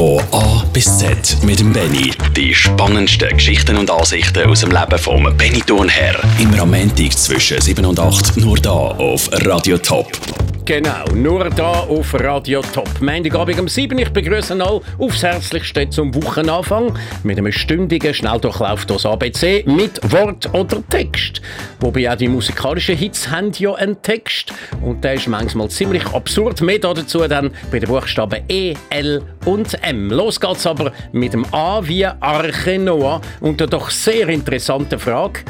Von A bis Z mit dem Benny. Die spannendsten Geschichten und Ansichten aus dem Leben vom Benny Thurnherr. Am Montag zwischen 7 und 8 nur da auf Radio Top. Genau, nur da auf Radio Top. Montagabend um 7 Ich begrüße alle aufs Herzlichste zum Wochenanfang mit einem stündigen Schnelldurchlauf durchs ABC mit Wort oder Text. Wobei auch die musikalischen Hits haben ja einen Text und der ist manchmal ziemlich absurd. Mehr dazu dann bei den Buchstaben E, L und M. Los geht's aber mit dem A wie Arche Noah und der doch sehr interessanten Frage.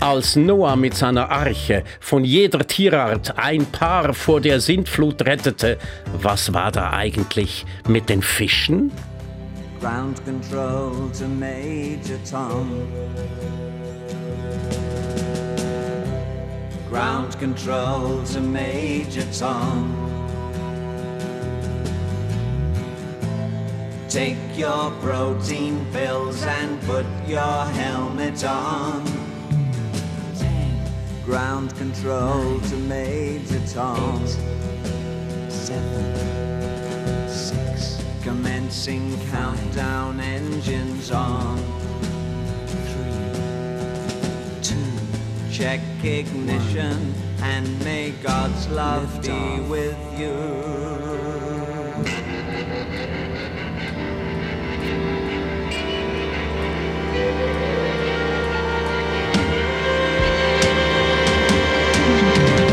Als Noah mit seiner Arche von jeder Tierart ein Paar vor der Sintflut rettete, was war da eigentlich mit den Fischen? Ground control to Major Tom. Ground control to Major Tom. Take your protein pills and put your helmet on. Ground control to Major Tom. Seven, six. Commencing countdown engines on. Three, two. Check ignition and may God's love be with you.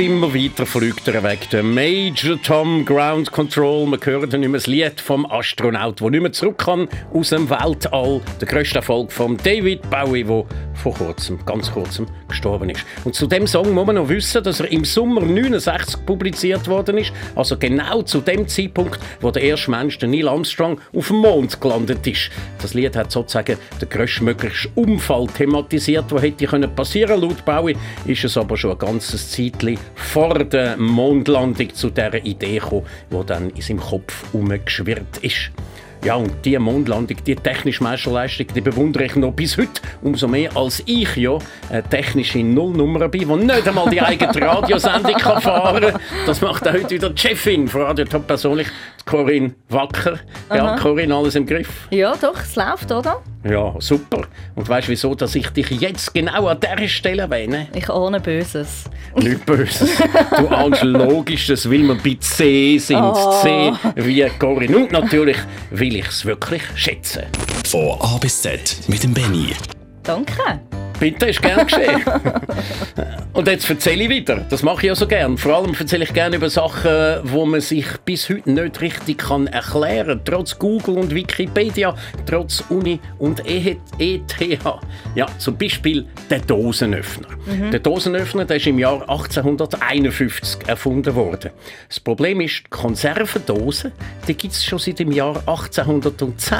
Immer weiter fliegt er weg. Der Major Tom Ground Control. Hören dann nicht mehr das Lied vom Astronaut, der nicht mehr zurück kann aus dem Weltall. Der grösste Erfolg von David Bowie, der vor kurzem, ganz kurzem, gestorben ist. Und zu dem Song muss man noch wissen, dass er im Sommer 69 publiziert worden ist. Also genau zu dem Zeitpunkt, wo der erste Mensch, der Neil Armstrong, auf dem Mond gelandet ist. Das Lied hat sozusagen den größtmöglichen Unfall thematisiert, der hätte können passieren. Laut Bowie ist es aber schon ein ganzes Zeitchen vor der Mondlandung zu dieser Idee gekommen, die dann in seinem Kopf umgeschwirrt ist. Ja, und diese Mondlandung, die technische Meisterleistung, die bewundere ich noch bis heute. Umso mehr als ich ja eine technische Nullnummer bin, die nicht einmal die eigene Radiosendung kann fahren kann. Das macht auch heute wieder die Chefin von Radio Top persönlich, Corinne Wacker. Ja, Corinne, alles im Griff? Ja, doch, es läuft, oder? Ja, super. Und weißt du, wieso dass ich dich jetzt genau an dieser Stelle erwähne? Ich ohne Böses. Nicht Böses. Du ahnst Logisches, weil wir bei C sind. Oh. C wie Corinne. Und natürlich will ich es wirklich schätzen. Von A bis Z mit dem Benny. Danke. Bitte, ist gern geschehen. Und jetzt erzähle ich wieder. Das mache ich ja so gern. Vor allem erzähle ich gerne über Sachen, wo man sich bis heute nicht richtig kann erklären kann. Trotz Google und Wikipedia, trotz Uni und ETH. Ja, zum Beispiel der Dosenöffner. Der Dosenöffner der ist im Jahr 1851 erfunden worden. Das Problem ist, die Konservendose, die gibt es schon seit dem Jahr 1810.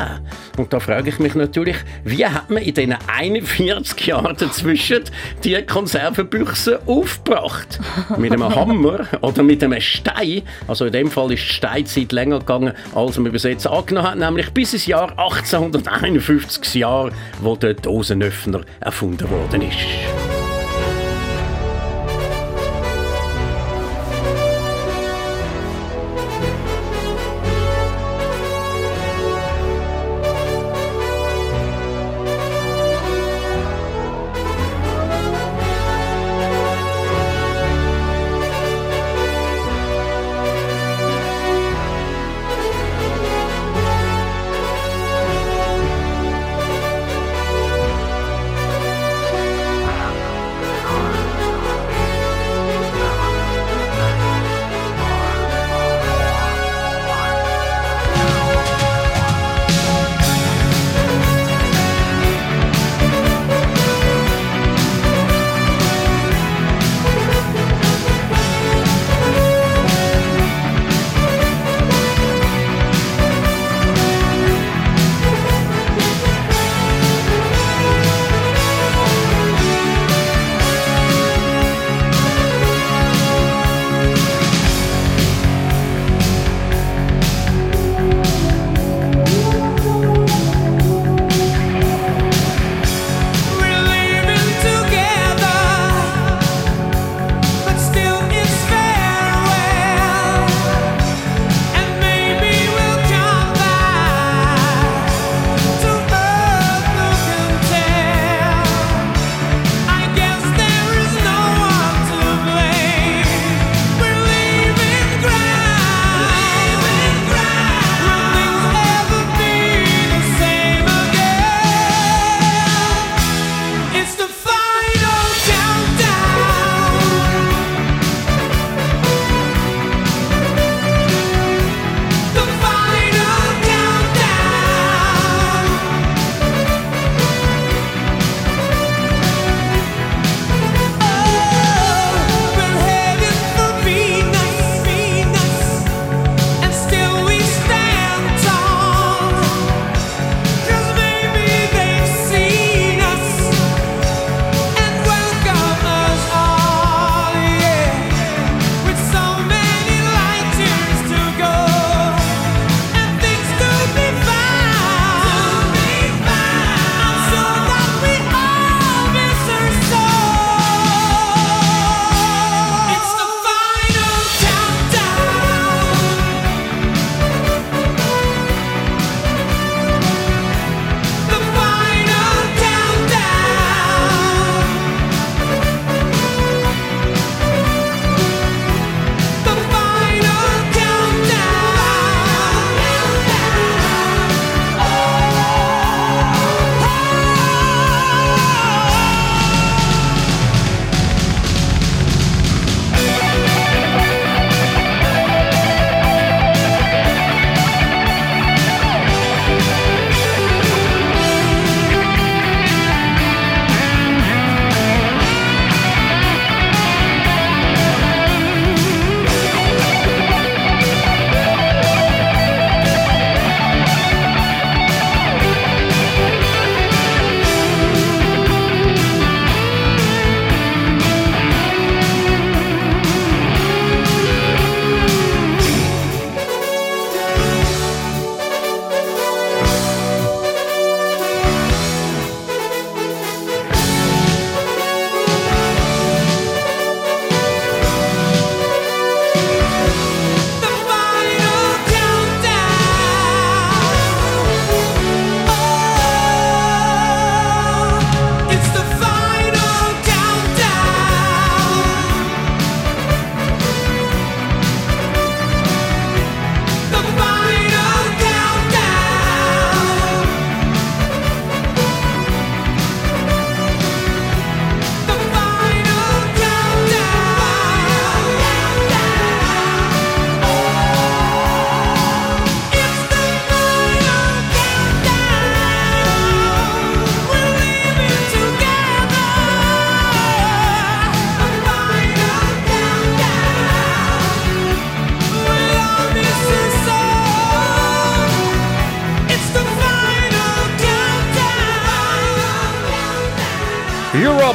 Und da frage ich mich natürlich, wie hat man in diesen 41 Jahren dazwischen die Konservenbüchse aufgebracht? Mit einem Hammer oder mit einem Stein? Also in dem Fall ist die Steinzeit länger gegangen, als man bis jetzt angenommen hat, nämlich bis ins Jahr 1851 das Jahr, wo der Dosenöffner erfunden worden ist.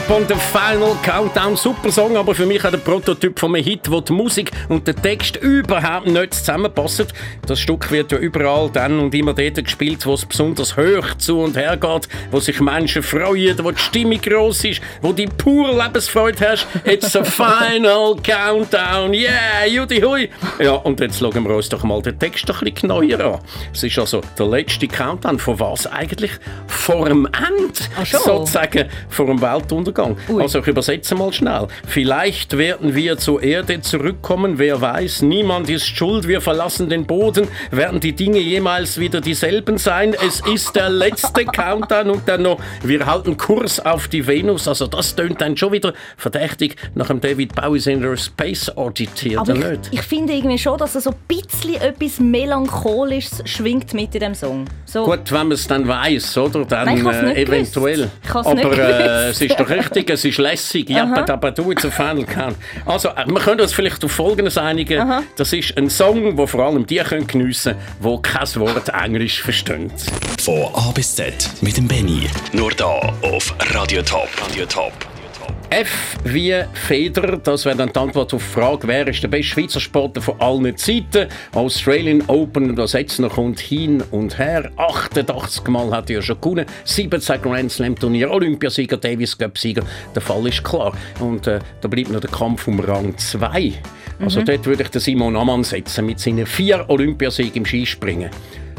Top und der Final Countdown. Super Song, aber für mich auch der Prototyp von einem Hit, wo die Musik und der Text überhaupt nicht zusammenpassen. Das Stück wird ja überall dann und immer dort gespielt, wo es besonders hoch zu und her geht, wo sich Menschen freuen, wo die Stimmung gross ist, wo die pure Lebensfreude hast. It's a Final Countdown. Yeah, Judy Hui. Ja, und jetzt schauen wir uns doch mal den Text ein bisschen genauer an. Es ist also der letzte Countdown. Von was eigentlich? Vor dem Ende. Sozusagen vor dem Weltuntergang. Ui. Also ich übersetze mal schnell. Vielleicht werden wir zur Erde zurückkommen, wer weiß. Niemand ist schuld, wir verlassen den Boden. Werden die Dinge jemals wieder dieselben sein? Es ist der letzte Countdown und dann noch, wir halten Kurs auf die Venus. Also das tönt dann schon wieder verdächtig nach dem David Bowie Singer Space Oddity, oder ich, nicht? ich finde irgendwie schon, dass er so ein bisschen etwas Melancholisches schwingt mit in dem Song. So, Gut, wenn man es dann weiß, oder? Dann Nein, ich äh, nicht eventuell. Ich Aber nicht äh, es ist doch richtig, es ist lässig. Ja, aber aber du jetzt auf Final Count. Also, äh, wir können uns vielleicht auf Folgendes einigen. Das ist ein Song, wo vor allem die können geniessen können, die kein Wort Englisch verstehen. Von A bis Z mit dem Benny. Nur da auf Radio Top. Radio Top. F wie Feder, das wäre dann die Antwort auf die Frage, wer ist der beste Schweizer Sportler von allen Zeiten? Australian Open, das jetzt noch kommt hin und her. 88 Mal hat er schon gewonnen, 17 Grand Slam Turnier, Olympiasieger, Davis Cup Sieger. Der Fall ist klar. Und äh, da bleibt noch der Kampf um Rang 2. Also dort würde ich den Simon Ammann setzen mit seinen vier Olympiasiegen im Skispringen.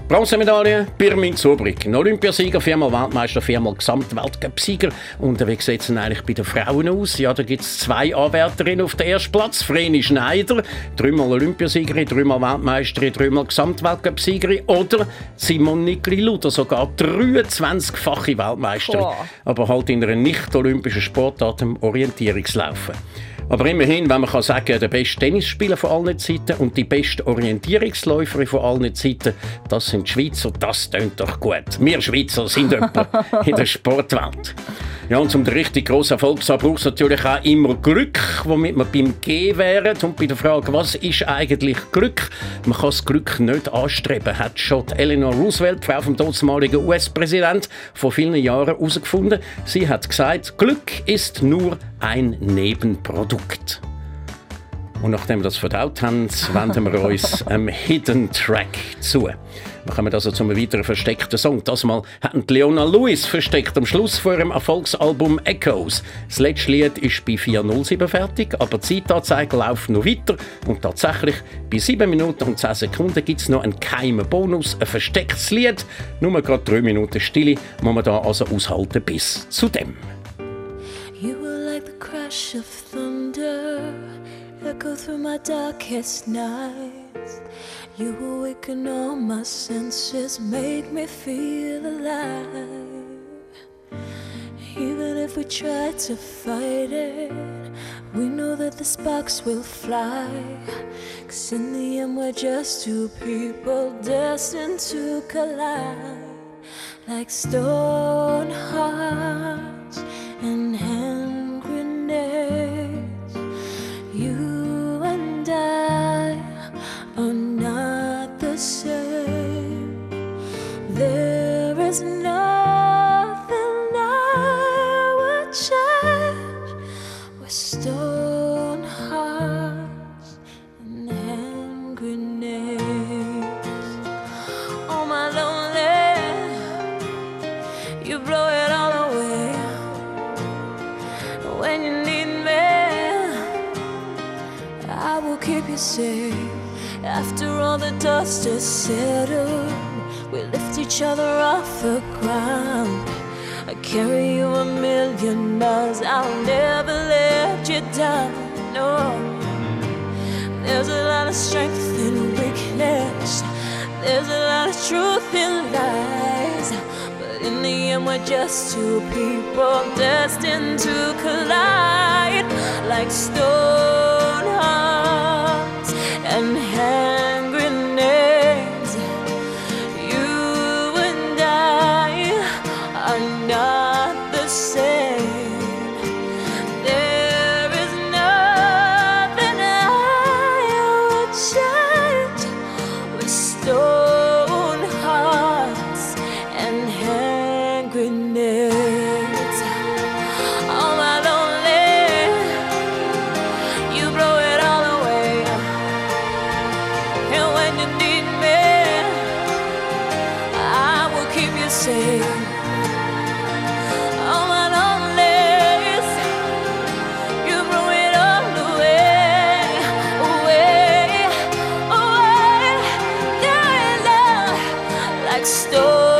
Bronzemedaille, Birmin Zurbrück. Ein Olympiasieger, viermal Weltmeister, viermal Gesamtweltcup-Sieger. Und wie sieht es denn eigentlich bei den Frauen aus? Ja, da gibt es zwei Anwärterinnen auf den ersten Platz. Vreni Schneider, dreimal Olympiasiegerin, dreimal Weltmeisterin, dreimal Gesamtweltcup-Siegerin. Oder Simon Nikli-Luder, sogar 23-fache Weltmeisterin. Boah. Aber halt in einer nicht-olympischen Sportart, dem Orientierungslaufen. Aber immerhin, wenn man kann sagen, der beste Tennisspieler von allen Zeiten und die beste Orientierungsläuferin von allen Zeiten, das sind die Schweizer, das tönt doch gut. Wir Schweizer sind jemand in der Sportwelt. Ja, und um den richtig grossen Erfolg zu haben, braucht es natürlich auch immer Glück, womit wir beim G wären. Und bei der Frage, was ist eigentlich Glück? Man kann das Glück nicht anstreben, hat schon Eleanor Roosevelt, Frau vom damaligen US-Präsident, vor vielen Jahren herausgefunden. Sie hat gesagt, Glück ist nur ein Nebenprodukt. Und nachdem wir das verdaut haben, wenden wir uns einem Hidden Track zu. Wir kommen also zu einem weiteren versteckten Song. Das Mal hatten die Leona Lewis versteckt am Schluss vor ihrem Erfolgsalbum Echoes. Das letzte Lied ist bei 4.07 fertig, aber die Zeitanzeige läuft noch weiter. Und tatsächlich, bei 7 Minuten und 10 Sekunden gibt es noch einen geheimen Bonus, ein verstecktes Lied. Nur gerade 3 Minuten Stille muss man da also aushalten bis zu dem. You were like the crash of echo through my darkest nights. You awaken all my senses, make me feel alive. Even if we try to fight it, we know that the sparks will fly. Cause in the end, we're just two people destined to collide like stone hearts and hand grenades. Same. There is nothing just two people destined to collide like stone like stone.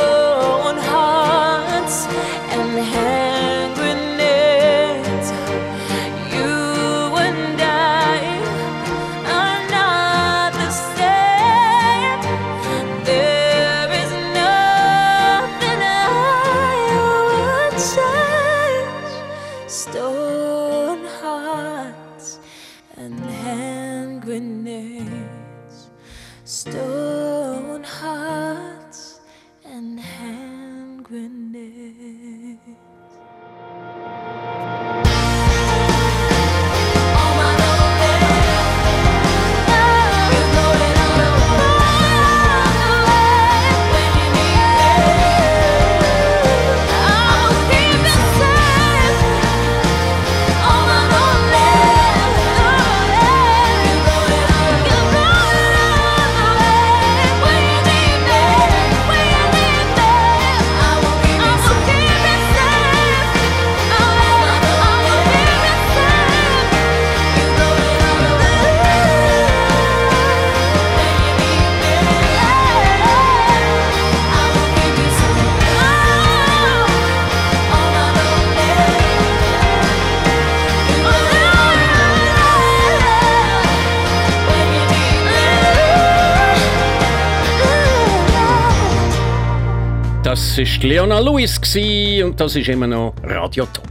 Das war Leona Lewis und das ist immer noch Radio Top.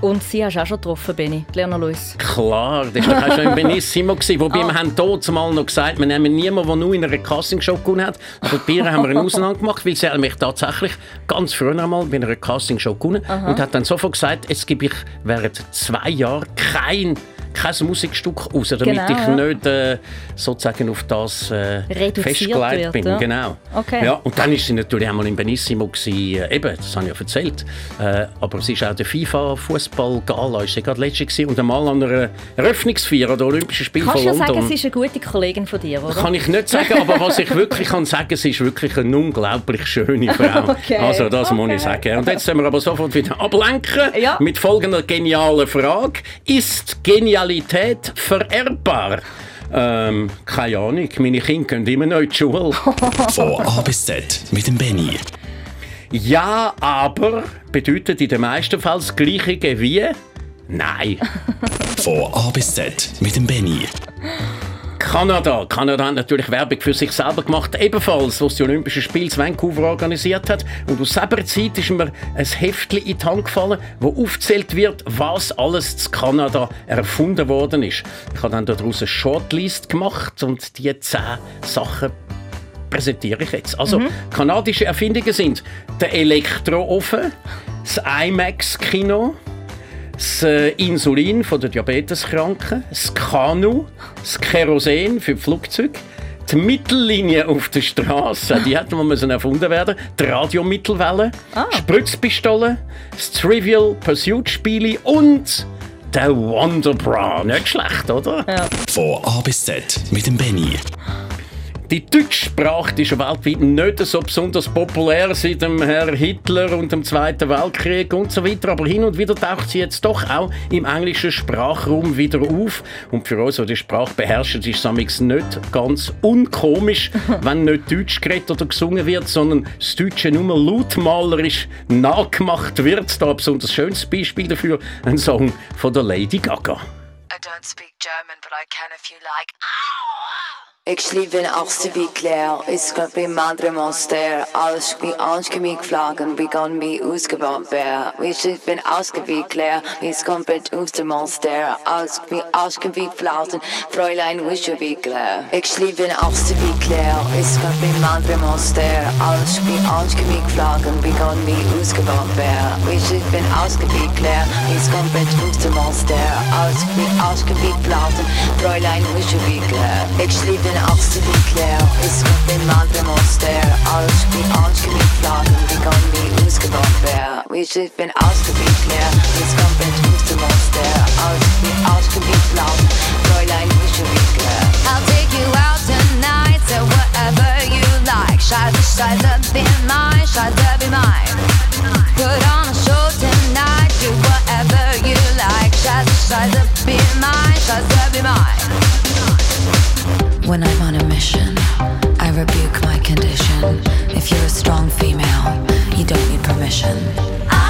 Und sie hast du auch schon getroffen, Benny, Leona Lewis. Klar, das war doch auch schon im Benissimo. Gewesen, wobei wir haben dort mal noch gesagt, wir nehmen niemanden, der nur in einer Castingshow gewonnen hat. Aber bei ihr haben wir eine Ausnahme gemacht, weil sie hat mich tatsächlich ganz früher einmal bei einer Castingshow gewonnen und hat dann sofort gesagt, jetzt gebe ich während zwei Jahren kein kein Musikstück raus, damit Genau, ich ja. nicht äh, sozusagen auf das äh, festgelegt bin. ja. Genau. Okay. Ja, und dann ist sie natürlich einmal in Benissimo gewesen, äh, eben, das habe ich ja erzählt. Äh, aber sie ist auch der FIFA Fußball Gala, ist sie gerade letztes gewesen und einmal an einer Eröffnungsfeier der Olympischen Spiele Kannst von du ja London. sagen, sie ist eine gute Kollegin von dir, oder? kann ich nicht sagen, aber was ich wirklich kann sagen, sie ist wirklich eine unglaublich schöne Frau. Okay, Also das muss ich okay. sagen. Und jetzt können wir aber sofort wieder ablenken Ja. mit folgender genialen Frage: Ist Genialität vererbbar? Ähm, keine Ahnung. Meine Kinder gehen immer noch in die Schule. Von A bis Z mit dem Benny. Ja, aber bedeutet in den meisten Fällen das Gleiche wie Nein. Von A bis Z mit dem Benny. Kanada. Kanada hat natürlich Werbung für sich selber gemacht, ebenfalls, was die Olympischen Spiele in Vancouver organisiert hat. Und aus selber Zeit ist mir ein Heftchen in die Hand gefallen, wo aufgezählt wird, was alles zu Kanada erfunden worden ist. Ich habe dann daraus eine Shortlist gemacht und die zehn Sachen präsentiere ich jetzt. Also, kanadische Erfindungen sind der Elektroofen, das IMAX-Kino, das äh, Insulin von den Diabeteskranken, das Kanu, das Kerosin für die Flugzeuge, die Mittellinie auf der Straße, die hätte man müssen erfunden werden, die Radiomittelwelle, Spritzpistole, das Trivial Pursuit Spiele und der Wonder Bra. Nicht schlecht, oder? Von A bis Z mit dem Benny. Die deutsche Sprache die ist ja weltweit nicht so besonders populär seit dem Herr Hitler und dem Zweiten Weltkrieg und so weiter. Aber hin und wieder taucht sie jetzt doch auch im englischen Sprachraum wieder auf. Und für uns, die die Sprache beherrschen, ist es amigs nicht ganz unkomisch, wenn nicht Deutsch geredet oder gesungen wird, sondern das Deutsche nur lautmalerisch nachgemacht wird. Da ein besonders schönes Beispiel dafür, ein Song von der Lady Gaga. I don't speak German, but I can if you like. Ik schlief in achtste wie Claire, is got bij madre monster. Alles wie aanschemiek vlagen, wie kan wie uitgebouwd werden. Wie schlief in wie Claire, is komplett oester monster. Alles wie aanschemiek vlagen, Fräulein wische wie Claire. Ik schlief in achtste wie Claire, is got bij madre monster. Alles wie aanschemiek vlagen, wie kan wie uitgebouwd werden. Wie schlief in wie Claire, is komplett oester monster. Alles wie aanschemiek vlagen, Fräulein wische wie Claire. Ik schlief in achtste wie Claire, is got bij madre monster. Alles wie aanschemiek vlagen, wie kan wie uitgebouwd werden. Wie schlief in achtste wie Claire, is komplett oester monster. Alles wie aanschemiek vlagen, Fräulein wische wie Claire. I'll take you out tonight, so whatever you like. Scheiße, scheiße, be mine, scheiße, be mine. Put on a show tonight, do whatever you like. Scheiße, scheiße, be mine, scheiße, be mine. When I'm on a mission, I rebuke my condition. If you're a strong female, you don't need permission. I,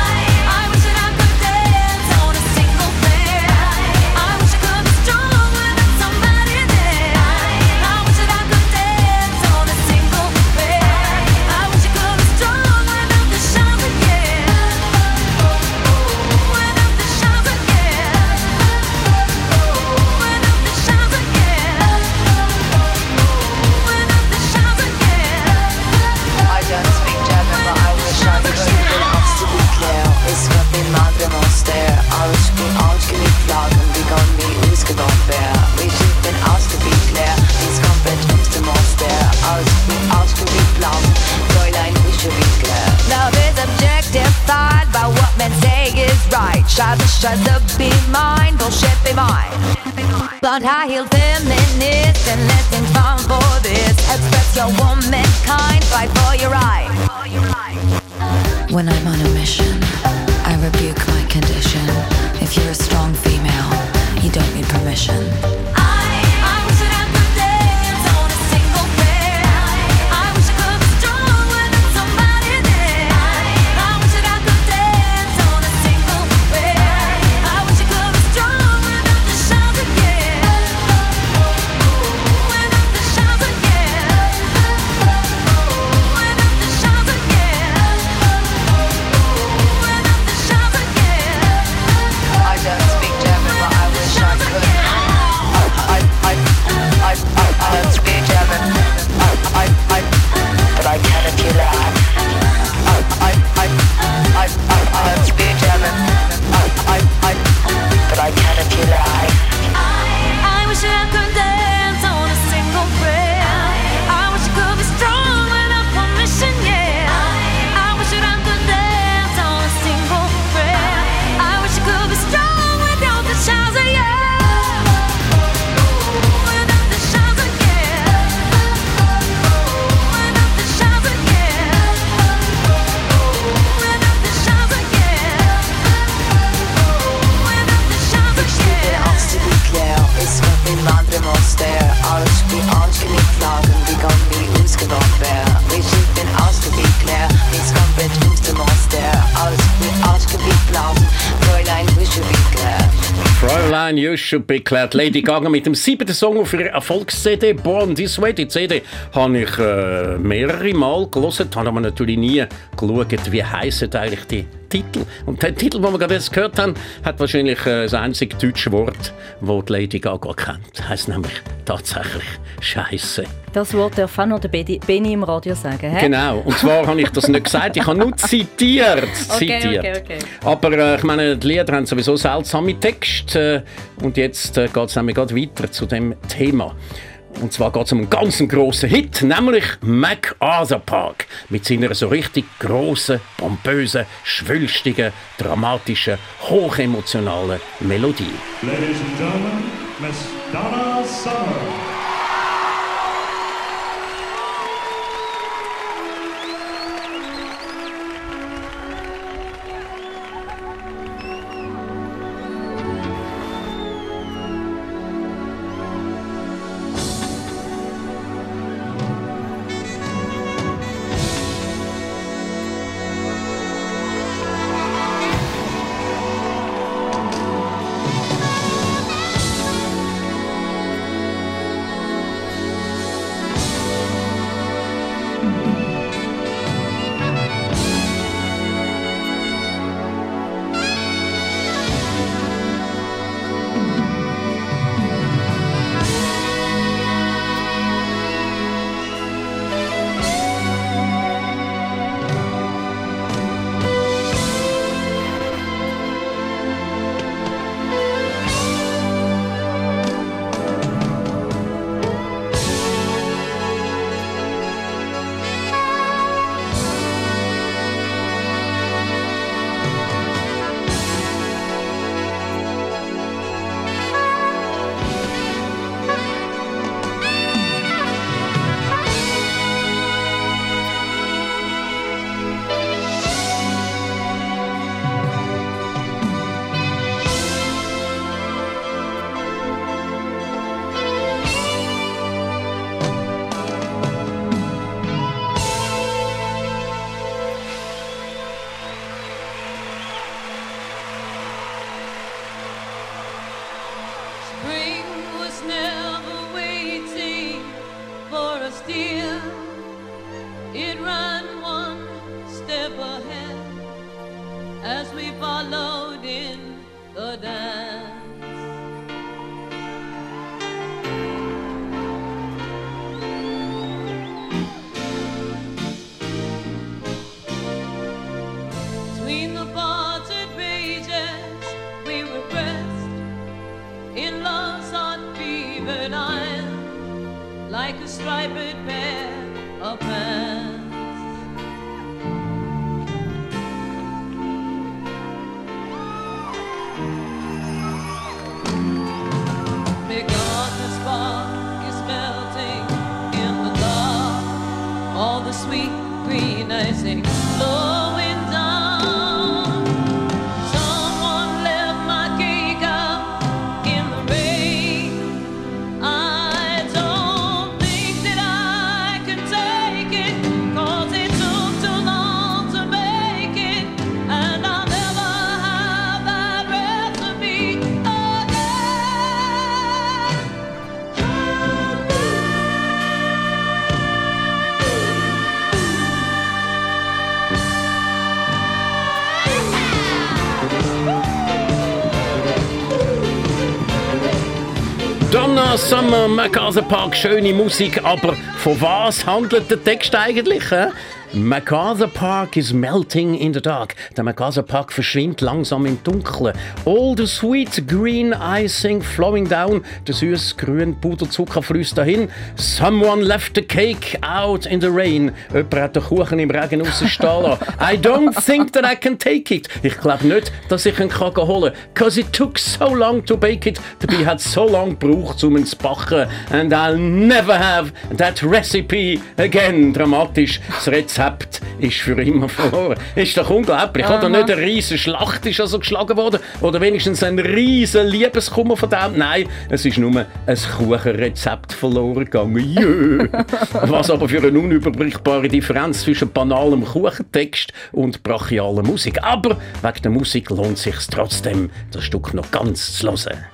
beklärt Lady Gaga mit dem siebten Song auf ihrer Erfolgs-CD Born This Way. Die CD habe ich äh, mehrere Mal gelesen, habe aber natürlich nie geschaut, wie heissen eigentlich die Titel. Und der Titel, den wir gerade jetzt gehört haben, hat wahrscheinlich äh, das einzige deutsche Wort, das die Lady Gaga kennt. Heißt nämlich tatsächlich Scheiße. Das Wort darf auch noch der Benny im Radio sagen. Hä? Genau. Und zwar habe ich das nicht gesagt, ich habe nur zitiert. Okay, zitiert. okay, okay. Aber äh, ich meine, die Lieder haben sowieso seltsame Texte. Äh, und jetzt äh, geht es nämlich gerade weiter zu dem Thema. Und zwar geht es um einen ganz grossen Hit, nämlich MacArthur Park. Mit seiner so richtig grossen, pompösen, schwülstigen, dramatischen, hochemotionalen Melodie. Ladies and gentlemen, Miss Donna Summer. As we followed in the dance. Between the parted pages, we were pressed in love's hot fevered iron, like a striped green icing Summer, MacArthur Park, schöne Musik, aber von was handelt der Text eigentlich? Hä? MacArthur Park is melting in the dark. Der MacArthur Park verschwindet langsam im Dunkeln. All the sweet green icing flowing down. Der süß grüne Puderzucker fließt dahin. Someone left the cake out in the rain. Jemand hat den Kuchen im Regen rausstehen. I don't think that I can take it. Ich glaube nicht, dass ich ihn kann holen kann. Cause it took so long to bake it. Dabei hat es so lange gebraucht, um ihn zu backen. And I'll never have that recipe again. Dramatisch. Das ist für immer verloren. Ist doch unglaublich. Oder nicht eine riesige Schlacht ist also geschlagen worden? Oder wenigstens ein riesen Liebeskummer verdammt? Nein, es ist nur ein Kuchenrezept verloren gegangen. Jö. Was aber für eine unüberbrückbare Differenz zwischen banalem Kuchentext und brachialer Musik. Aber wegen der Musik lohnt es sich trotzdem, das Stück noch ganz zu hören.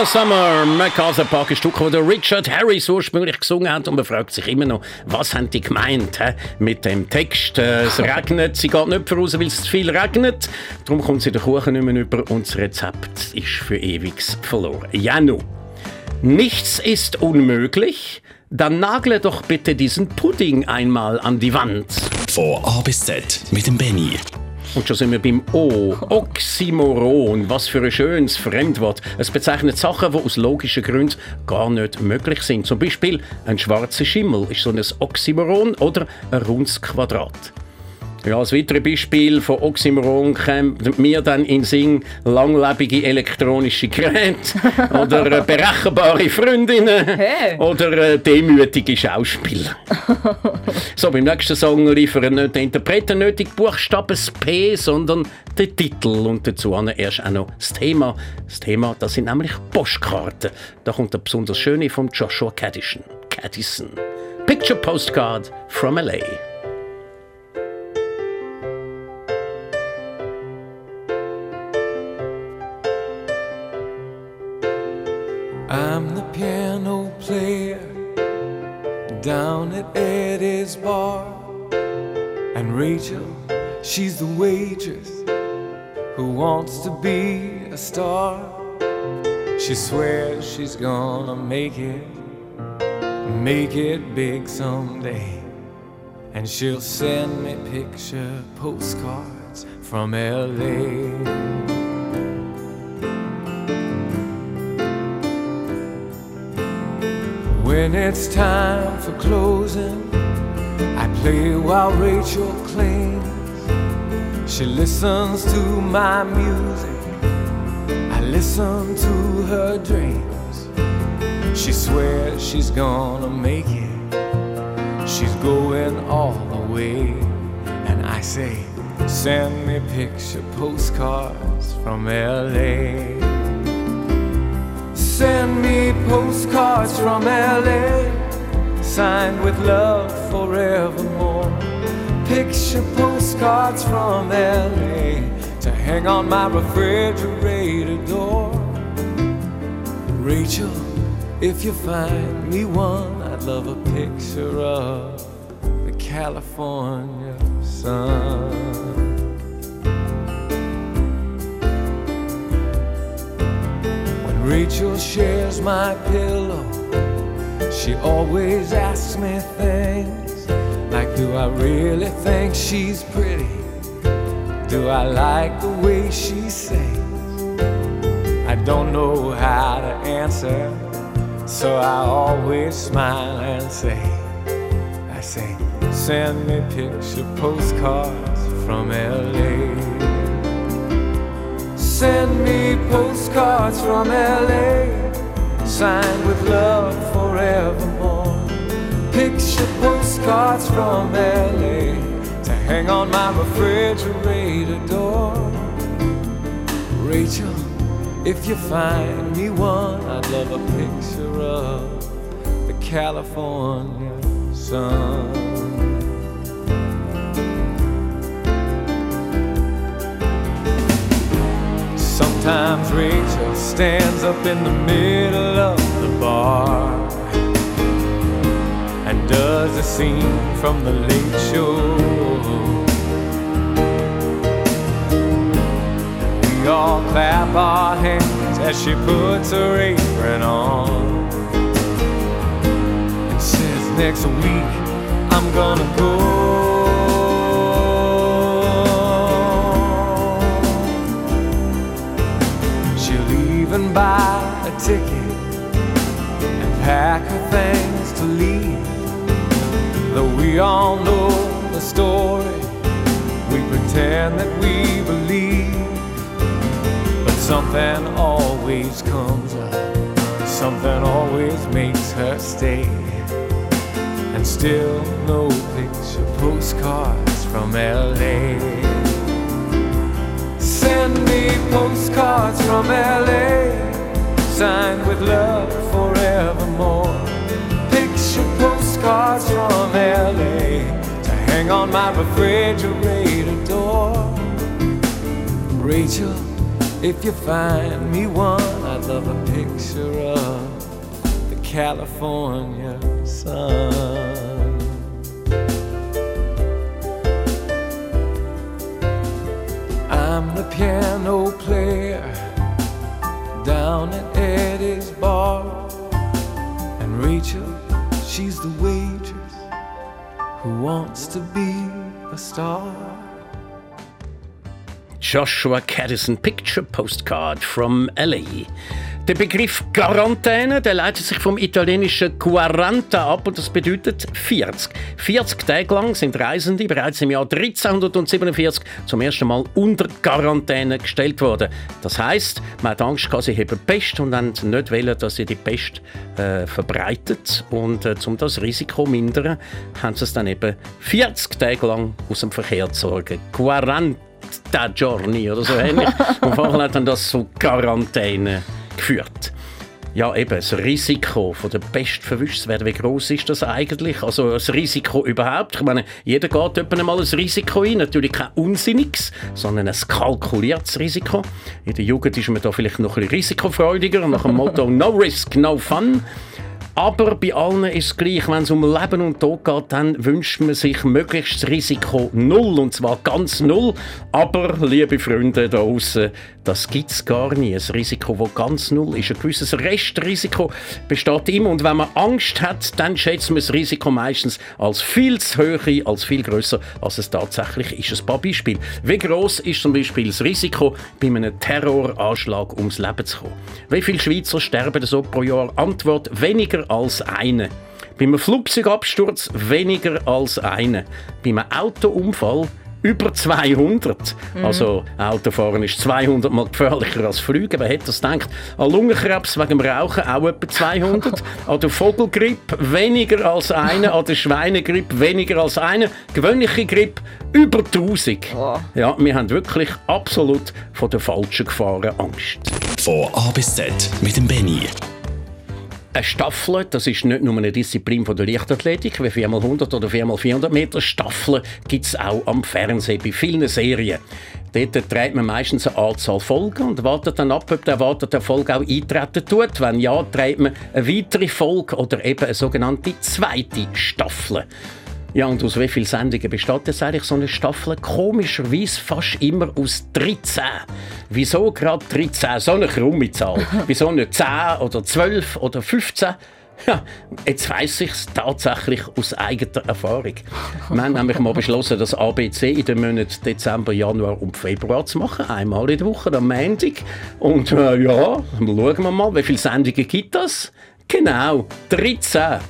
Donna Summer, MacArthur Park, ein Stück, das der Richard Harris ursprünglich gesungen hat. Und man fragt sich immer noch, was haben die gemeint hä? mit dem Text? Äh, es regnet, sie geht nicht voraus, weil es zu viel regnet. Darum kommt sie den Kuchen nicht mehr über und das Rezept ist für ewig verloren. Ja, nu. Nichts ist unmöglich. Dann nagle doch bitte diesen Pudding einmal an die Wand. Von A bis Z mit dem Benny. Und schon sind wir beim O. Oxymoron. Was für ein schönes Fremdwort. Es bezeichnet Sachen, die aus logischen Gründen gar nicht möglich sind. Zum Beispiel ein schwarzer Schimmel ist so ein Oxymoron oder ein rundes Quadrat. Ja, als weiteres Beispiel von Oxymoron kommt mir dann in Sinn langlebige elektronische Geräte oder äh, berechenbare Freundinnen Hey. oder äh, demütige Schauspieler. so, beim nächsten Song liefern nicht der Interpreter nötig Buchstaben das P, sondern den Titel und dazu erst auch noch das Thema. Das Thema, das sind nämlich Postkarten. Da kommt der besonders schöne von Joshua Caddison. Caddison. Picture Postcard from LA. I'm the piano player down at Eddie's bar. And Rachel, she's the waitress who wants to be a star. She swears she's gonna make it, make it big someday. And she'll send me picture postcards from LA. When it's time for closing, I play while Rachel cleans. She listens to my music, I listen to her dreams. She swears she's gonna make it, she's going all the way. And I say, send me picture postcards from LA. Send me postcards from LA, signed with love forevermore. Picture postcards from LA to hang on my refrigerator door. Rachel, if you find me one, I'd love a picture of the California sun. Rachel shares my pillow, she always asks me things like, Do I really think she's pretty? Do I like the way she sings? I don't know how to answer, so I always smile and say, I say, send me picture postcards from LA. Send me postcards from LA, signed with love forevermore. Picture postcards from LA to hang on my refrigerator door. Rachel, if you find me one, I'd love a picture of the California sun. Sometimes Rachel stands up in the middle of the bar and does a scene from the late show. We all clap our hands as she puts her apron on and says, Next week I'm gonna go. Even buy a ticket and pack her things to leave. Though we all know the story, we pretend that we believe. But something always comes up, something always makes her stay. And still no picture postcards from LA. Me postcards from LA, signed with love forevermore. Picture postcards from LA to hang on my refrigerator door. Rachel, if you find me one, I'd love a picture of the California sun. The piano player down at Eddie's bar. And Rachel, she's the waitress who wants to be a star. Joshua Caddison Picture Postcard from LA. Der Begriff Quarantäne der leitet sich vom italienischen Quaranta ab und das bedeutet 40. 40 Tage lang sind Reisende bereits im Jahr 1347 zum ersten Mal unter Quarantäne gestellt worden. Das heißt, man hat Angst, sie haben Pest und haben nicht wollen, dass sie die Pest äh, verbreitet. Und äh, um das Risiko zu mindern, haben sie es dann eben 40 Tage lang aus dem Verkehr zu sorgen. 40 Giorni oder so ähnlich. und vorher hat dann das zu Quarantäne geführt. Ja, eben, das Risiko von der Pest verwischt zu werden, wie groß ist das eigentlich? Also das Risiko überhaupt? Ich meine, jeder geht etwa mal ein Risiko ein. Natürlich kein unsinniges, sondern ein kalkuliertes Risiko. In der Jugend ist man da vielleicht noch ein bisschen risikofreudiger, nach dem Motto «No risk, no fun». Aber bei allen ist es gleich, wenn es um Leben und Tod geht, dann wünscht man sich möglichst Risiko null, und zwar ganz null. Aber, liebe Freunde da draußen, das gibt es gar nie. Ein Risiko, das ganz null ist. Ein gewisses Restrisiko besteht immer. Und wenn man Angst hat, dann schätzt man das Risiko meistens als viel zu hoch als viel größer, als es tatsächlich ist. Ein paar Beispiele. Wie groß ist zum Beispiel das Risiko, bei einem Terroranschlag ums Leben zu kommen? Wie viele Schweizer sterben so pro Jahr? Antwort: weniger als eine. Bei einem Flugzeugabsturz weniger als eine. Bei einem Autounfall über 200. Mhm. Also Autofahren ist 200 mal gefährlicher als Fliegen. Wer hätte das gedacht? An Lungenkrebs wegen dem Rauchen auch etwa 200. an der Vogelgrippe weniger als eine. An der Schweinegrippe weniger als eine. Gewöhnliche Grippe über 1000. Oh. Ja, wir haben wirklich absolut von den falschen Gefahren Angst. Von A bis Z mit dem Benny. Eine Staffel, das ist nicht nur eine Disziplin von der Leichtathletik, wie 4x100 oder 4x400 Meter. Staffeln gibt es auch am Fernsehen bei vielen Serien. Dort trägt man meistens eine Anzahl Folgen und wartet dann ab, ob der erwartete Folge auch eintreten tut. Wenn ja, trägt man eine weitere Folge oder eben eine sogenannte zweite Staffel. Ja, und aus wie vielen Sendungen besteht jetzt eigentlich so eine Staffel? Komischerweise fast immer aus 13. Wieso gerade 13? So eine krumme Zahl. Wieso nicht 10 oder 12 oder 15? Ja, jetzt weiss ich es tatsächlich aus eigener Erfahrung. Wir haben nämlich mal beschlossen, das ABC in den Monaten Dezember, Januar und Februar zu machen. Einmal in der Woche, am Montag. Und äh, ja, schauen wir mal, wie viele Sendungen gibt es? Genau, 13.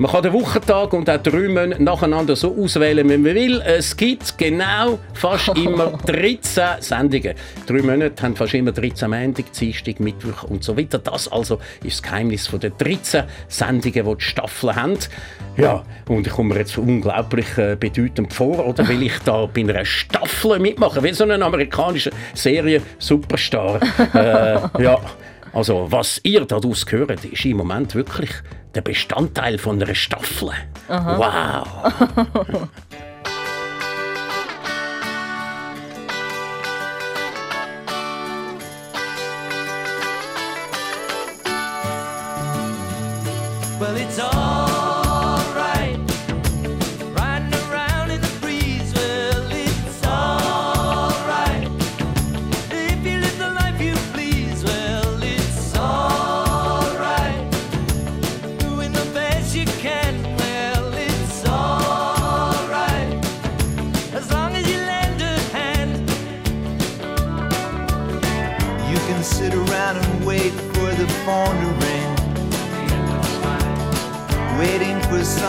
Man kann den Wochentag und auch drei Monate nacheinander so auswählen, wie man will. Es gibt genau fast immer 13 Sendungen. Drei Monate haben fast immer 13 Montag, Dienstag, Mittwoch und so weiter. Das also ist das Geheimnis von den 13 Sendungen, die die Staffeln haben. Ja, und ich komme mir jetzt unglaublich äh, bedeutend vor, oder will ich da bei einer Staffel mitmachen, wie so eine amerikanische Serie Superstar. äh, ja. Also, was ihr daraus hört, ist im Moment wirklich der Bestandteil von einer Staffel. Aha. Wow! well, it's all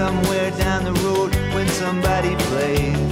Somewhere down the road when somebody plays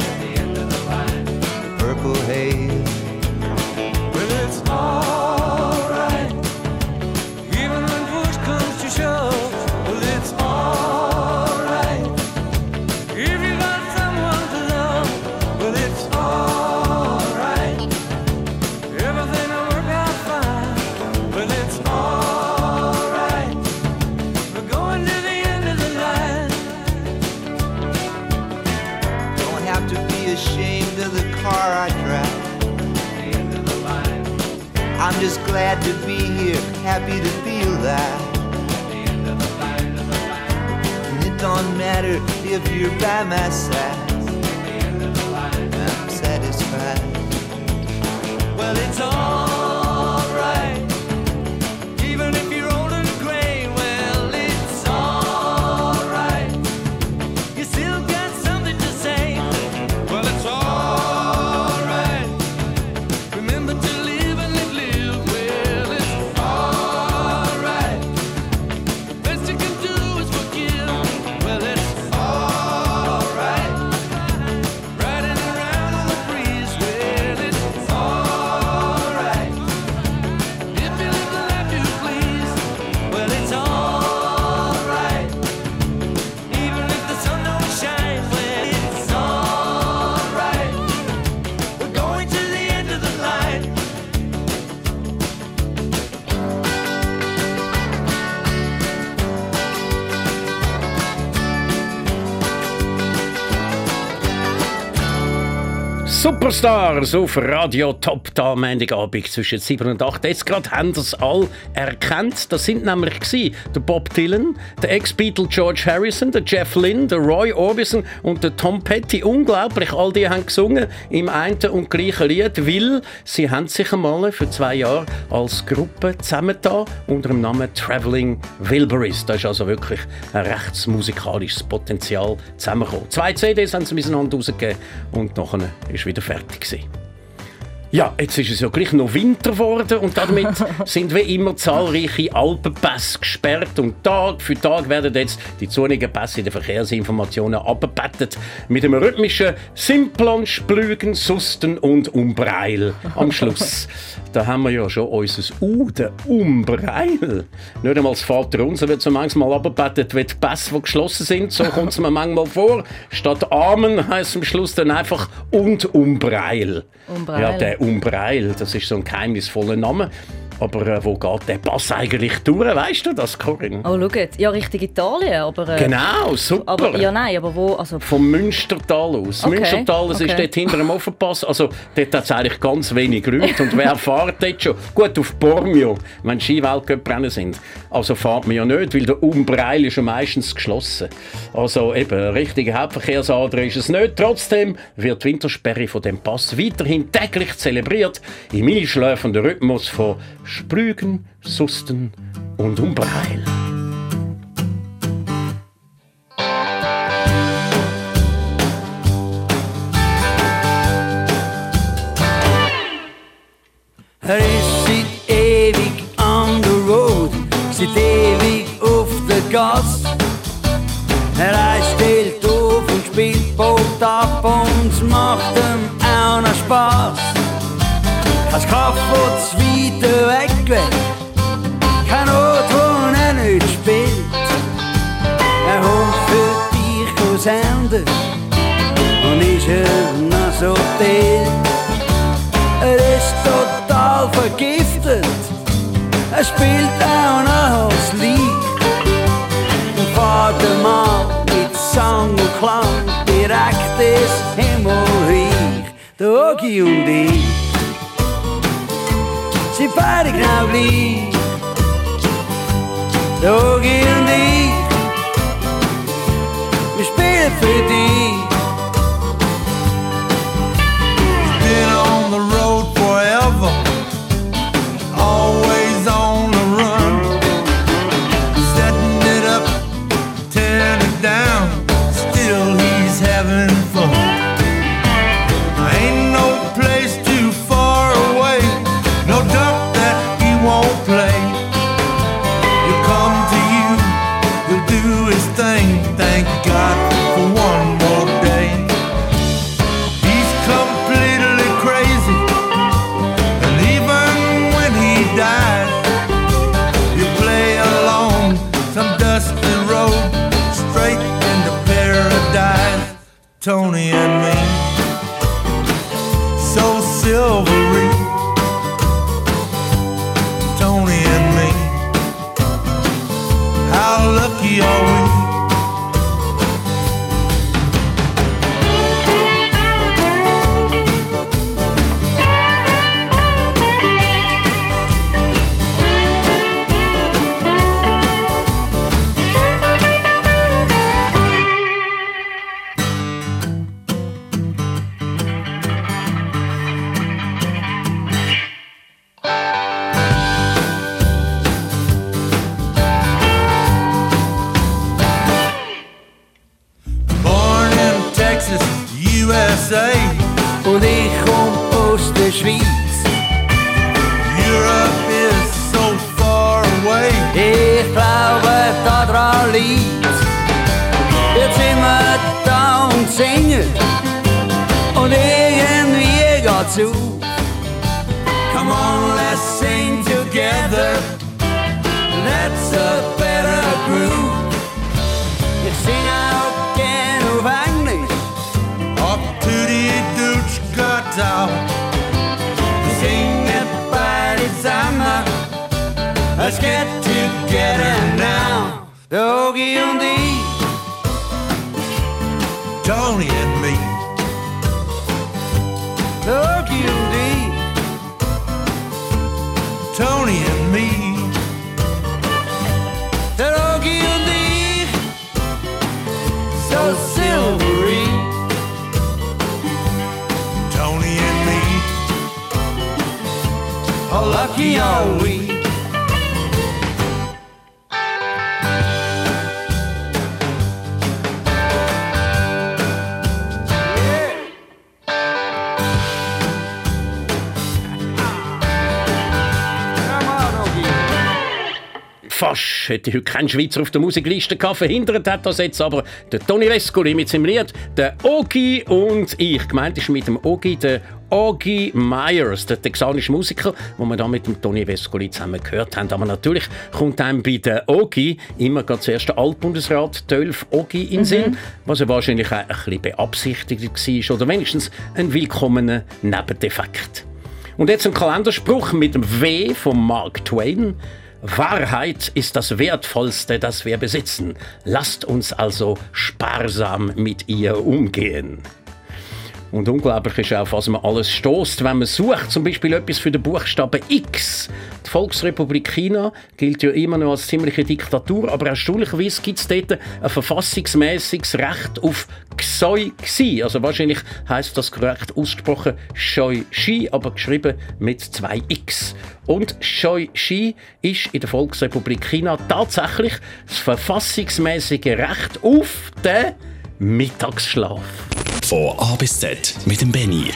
Superstars auf Radio Top da am Montagabend zwischen 7 und 8. Jetzt gerade haben das all erkannt. Das sind nämlich gewesen, der Bob Dylan, der Ex-Beatle George Harrison, der Jeff Lynne, der Roy Orbison und der Tom Petty. Unglaublich, all die haben gesungen im einen und gleichen Lied, weil sie haben sich einmal für zwei Jahre als Gruppe zusammengetan unter dem Namen Traveling Wilburys. Da ist also wirklich ein rechts musikalisches Potenzial zusammengekommen. Zwei CDs haben sie miteinander rausgegeben und nachher ist wieder fertig gewesen. Ja, jetzt ist es ja gleich noch Winter geworden und damit sind wie immer zahlreiche Alpenpässe gesperrt und Tag für Tag werden jetzt die zunigen Pässe in den Verkehrsinformationen abbettet mit einem rhythmischen Simplon, Splügen, Susten und Umbreil am Schluss. da haben wir ja schon unser U, der Umbreil. Nicht einmal das Vater unser wird so manchmal abbettet, wie die Pässe, die geschlossen sind. So kommt es mir manchmal vor. Statt Amen heißt am Schluss dann einfach und Umbreil. Umbreil. Ja, der Umbreil, das ist so ein geheimnisvoller Name. Aber äh, wo geht der Pass eigentlich durch? Weißt du das, Corinne? Oh, schaut. Ja, Richtung Italien, aber... Äh, Genau, super. Aber, ja, nein, aber wo... Also, Vom Münstertal aus. Okay, Münstertal, das ist okay. dort hinter dem Offenpass. Also dort hat es eigentlich ganz wenig Leute. Und wer fährt dort schon? Gut, auf Bormio, wenn Skiweltcuprennen sind. Also fährt man ja nicht, weil der Umbreil ist ja meistens geschlossen. Also eben, richtige Hauptverkehrsader ist es nicht. Trotzdem wird die Wintersperre von dem Pass weiterhin täglich zelebriert. Im einschläfenden Rhythmus von Sprügen, Susten und Umbreil. Er ist seit ewig on the road, seit ewig auf der Gas. Er stellt auf und spielt Boot ab und macht ihm auch noch Spaß. Kein Kaffee, das weiter weg will, kein Ort, wo er nicht spielt. Er holt für dich senden und ist er noch so dicht. Er ist total vergiftet. Er spielt auch noch das Lied. Und fährt mal mit Sang und Klang direkt ins Himmelreich. Der Ogi und ich sind beide genau gleich. Der Ogi und ich, wir spielen für dich. How lucky are we? Fast hätte heute keinen Schweizer auf der Musikliste gehabt. Verhindert hat das jetzt aber der Toni Vescoli mit seinem Lied «Der Ogi und ich». Gemeint ist mit dem Ogi der Ogi Myers, der texanische Musiker, wo wir da mit dem Toni Vescoli zusammen gehört haben. Aber natürlich kommt einem bei der Ogi immer gerade zuerst der Altbundesrat Tölf Ogi in den Sinn, was ja wahrscheinlich auch ein bisschen beabsichtigt war oder wenigstens ein willkommener Nebendefekt. Und jetzt ein Kalenderspruch mit dem W von Mark Twain. Wahrheit ist das Wertvollste, das wir besitzen. Lasst uns also sparsam mit ihr umgehen. Und unglaublich ist auch, was man alles stoßt, wenn man sucht, zum Beispiel etwas für den Buchstaben X. Die Volksrepublik China gilt ja immer noch als ziemliche Diktatur, aber erstaunlicherweise gibt es dort ein verfassungsmäßiges Recht auf Xoi Xi. Also wahrscheinlich heißt das korrekt ausgesprochen Xoi Xi, aber geschrieben mit zwei X. Und Xoi Xi ist in der Volksrepublik China tatsächlich das verfassungsmäßige Recht auf den Mittagsschlaf. Von A bis Z mit dem Benny.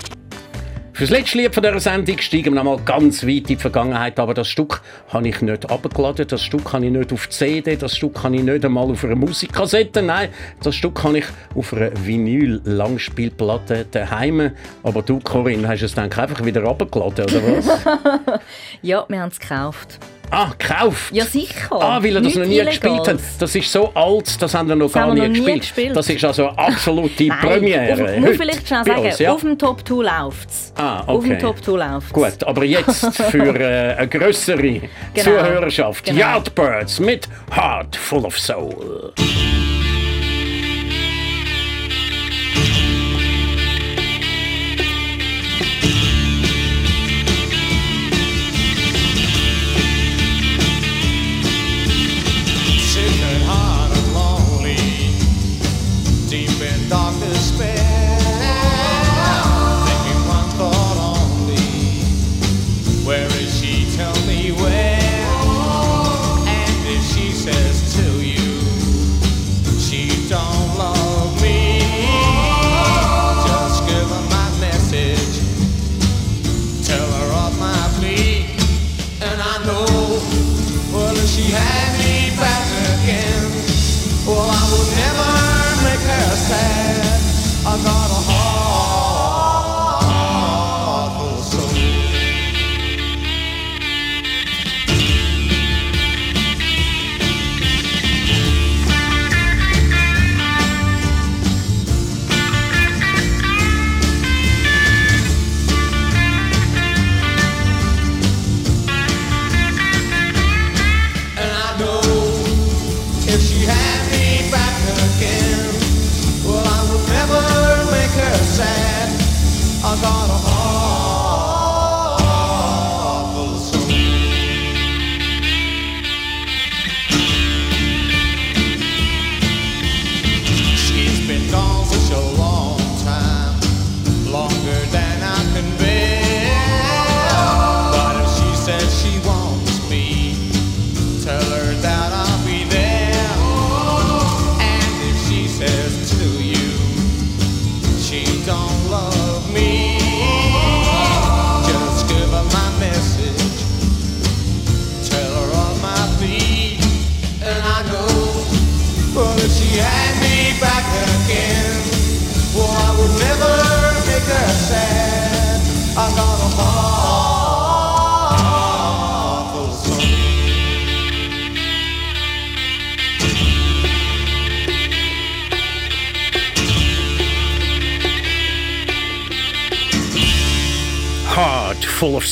Fürs letzte Lied von dieser Sendung steigen wir noch mal ganz weit in die Vergangenheit, aber das Stück habe ich nicht abgeladen, das Stück habe ich nicht auf CD, das Stück habe ich nicht einmal auf einer Musikkassette, nein, das Stück habe ich auf einer Vinyl-Langspielplatte daheim. Aber du, Corinne, hast es dann einfach wieder abgeladen, oder was? Ja, wir haben es gekauft. Ah, gekauft? Ja, sicher. Ah, weil er das noch nie Illegales. gespielt hat. Das ist so alt, das haben wir noch Das gar nie, gespielt. gespielt. Das ist also eine absolute Nein, Premiere. Auf, muss vielleicht schnell bei sagen, uns, ja. auf dem Top 2 läuft es. Ah, Auf dem okay. Top 2 läuft Gut, aber jetzt für äh, eine größere Genau. Zuhörerschaft. Genau. Yardbirds mit Heart Full of Soul.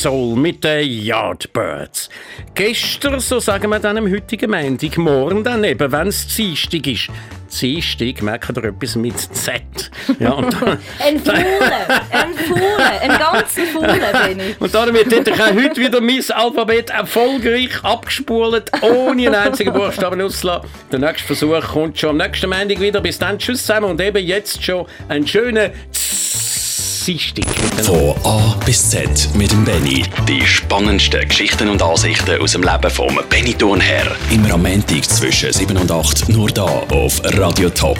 Soul mit den Yardbirds. Gestern, so sagen wir dann am heutigen Montag, morgen dann eben, wenn es Dienstag ist. Dienstag, merkt ihr etwas mit Z. Ja, und dann, Ein Faulen, ein Faulen, ein ganzen Faulen bin ich. und damit hätte ich auch heute wieder mein Alphabet erfolgreich abgespult, ohne einen einzigen Buchstaben auszulassen. Der nächste Versuch kommt schon am nächsten Montag wieder. Bis dann, tschüss zusammen und eben jetzt schon einen schönen Dienstag. Von A bis Z mit dem Benny. Die spannendsten Geschichten und Ansichten aus dem Leben vom Benny Thurnherr. Am Montag zwischen 7 und 8 nur da auf Radio Top.